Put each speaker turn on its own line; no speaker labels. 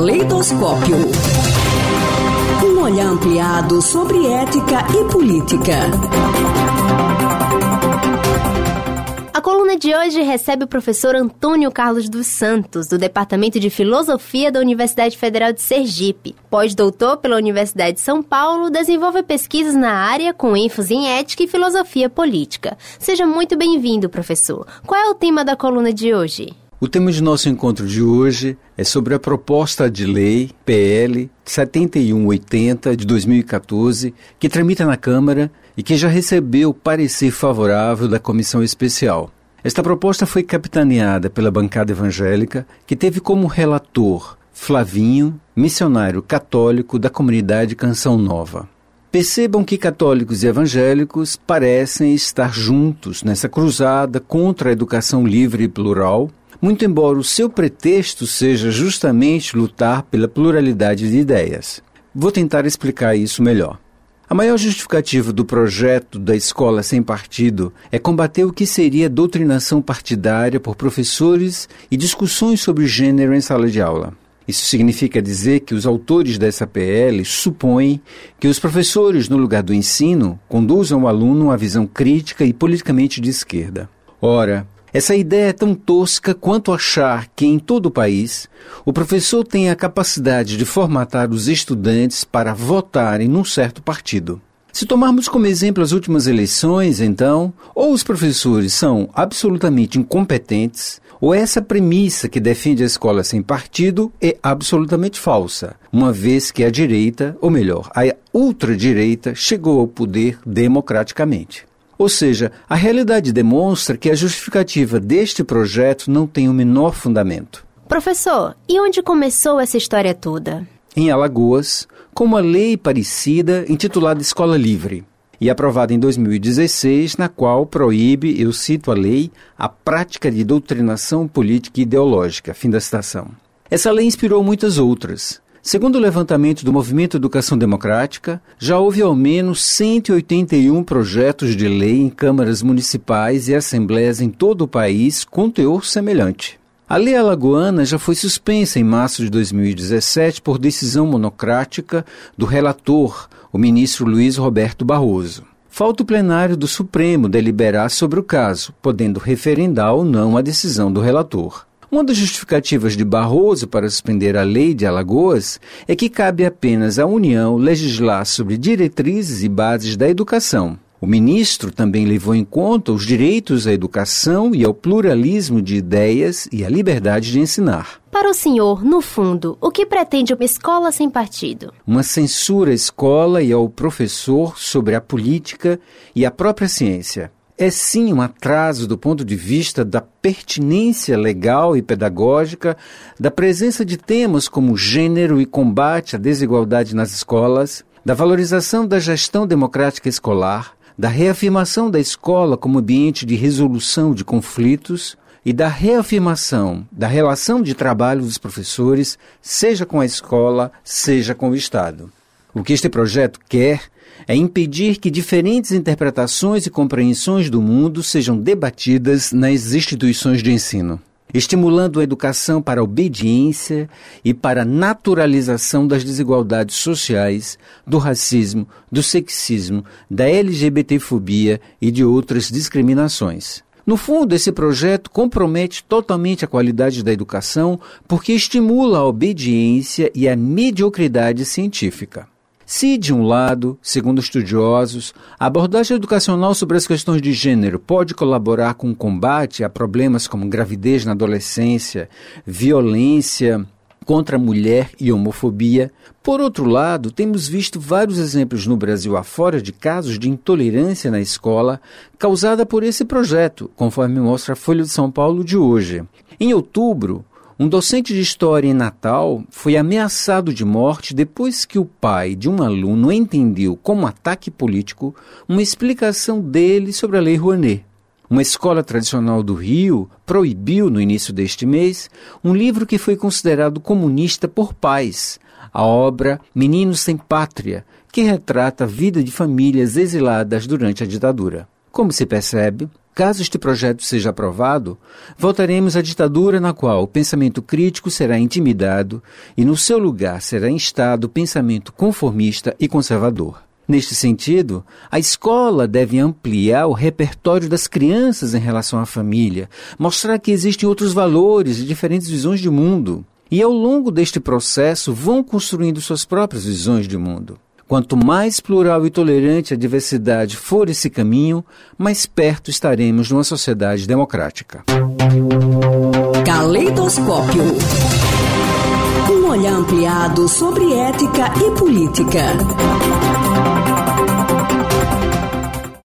Caleidoscópio. Um olhar ampliado sobre ética e política.
A coluna de hoje recebe o professor Antônio Carlos dos Santos, do Departamento de Filosofia da Universidade Federal de Sergipe. Pós-doutor pela Universidade de São Paulo, desenvolve pesquisas na área com ênfase em ética e filosofia política. Seja muito bem-vindo, professor. Qual é o tema da coluna de hoje?
O tema de nosso encontro de hoje é sobre a proposta de lei PL 7180 de 2014, que tramita na Câmara e que já recebeu parecer favorável da comissão especial. Esta proposta foi capitaneada pela bancada evangélica, que teve como relator Flavinho, missionário católico da comunidade Canção Nova. Percebam que católicos e evangélicos parecem estar juntos nessa cruzada contra a educação livre e plural muito embora o seu pretexto seja justamente lutar pela pluralidade de ideias. Vou tentar explicar isso melhor. A maior justificativa do projeto da escola sem partido é combater o que seria doutrinação partidária por professores e discussões sobre gênero em sala de aula. Isso significa dizer que os autores dessa PL supõem que os professores, no lugar do ensino, conduzam o aluno a visão crítica e politicamente de esquerda. Ora, essa ideia é tão tosca quanto achar que em todo o país o professor tem a capacidade de formatar os estudantes para votarem num certo partido. Se tomarmos como exemplo as últimas eleições, então, ou os professores são absolutamente incompetentes, ou essa premissa que defende a escola sem partido é absolutamente falsa, uma vez que a direita, ou melhor, a ultradireita, chegou ao poder democraticamente. Ou seja, a realidade demonstra que a justificativa deste projeto não tem o menor fundamento.
Professor, e onde começou essa história toda?
Em Alagoas, com uma lei parecida intitulada Escola Livre e aprovada em 2016, na qual proíbe, eu cito a lei, a prática de doutrinação política e ideológica. Fim da citação. Essa lei inspirou muitas outras. Segundo o levantamento do Movimento Educação Democrática, já houve ao menos 181 projetos de lei em câmaras municipais e assembleias em todo o país com teor semelhante. A lei alagoana já foi suspensa em março de 2017 por decisão monocrática do relator, o ministro Luiz Roberto Barroso. Falta o plenário do Supremo deliberar sobre o caso, podendo referendar ou não a decisão do relator. Uma das justificativas de Barroso para suspender a lei de Alagoas é que cabe apenas à União legislar sobre diretrizes e bases da educação. O ministro também levou em conta os direitos à educação e ao pluralismo de ideias e à liberdade de ensinar.
Para o senhor, no fundo, o que pretende uma escola sem partido?
Uma censura à escola e ao professor sobre a política e a própria ciência é sim um atraso do ponto de vista da pertinência legal e pedagógica da presença de temas como gênero e combate à desigualdade nas escolas, da valorização da gestão democrática escolar, da reafirmação da escola como ambiente de resolução de conflitos e da reafirmação da relação de trabalho dos professores, seja com a escola, seja com o Estado. O que este projeto quer é impedir que diferentes interpretações e compreensões do mundo sejam debatidas nas instituições de ensino, estimulando a educação para a obediência e para a naturalização das desigualdades sociais, do racismo, do sexismo, da LGBTfobia e de outras discriminações. No fundo, esse projeto compromete totalmente a qualidade da educação porque estimula a obediência e a mediocridade científica. Se, de um lado, segundo estudiosos, a abordagem educacional sobre as questões de gênero pode colaborar com o combate a problemas como gravidez na adolescência, violência contra a mulher e homofobia, por outro lado, temos visto vários exemplos no Brasil afora de casos de intolerância na escola causada por esse projeto, conforme mostra a Folha de São Paulo de hoje. Em outubro, um docente de história em Natal foi ameaçado de morte depois que o pai de um aluno entendeu como ataque político uma explicação dele sobre a Lei Rouanet. Uma escola tradicional do Rio proibiu, no início deste mês, um livro que foi considerado comunista por pais, a obra Meninos Sem Pátria, que retrata a vida de famílias exiladas durante a ditadura. Como se percebe, Caso este projeto seja aprovado, voltaremos à ditadura na qual o pensamento crítico será intimidado e, no seu lugar, será instado o pensamento conformista e conservador. Neste sentido, a escola deve ampliar o repertório das crianças em relação à família, mostrar que existem outros valores e diferentes visões de mundo. E ao longo deste processo vão construindo suas próprias visões de mundo. Quanto mais plural e tolerante a diversidade for esse caminho, mais perto estaremos de uma sociedade democrática.
Caleidoscópio. Um olhar ampliado sobre ética e política.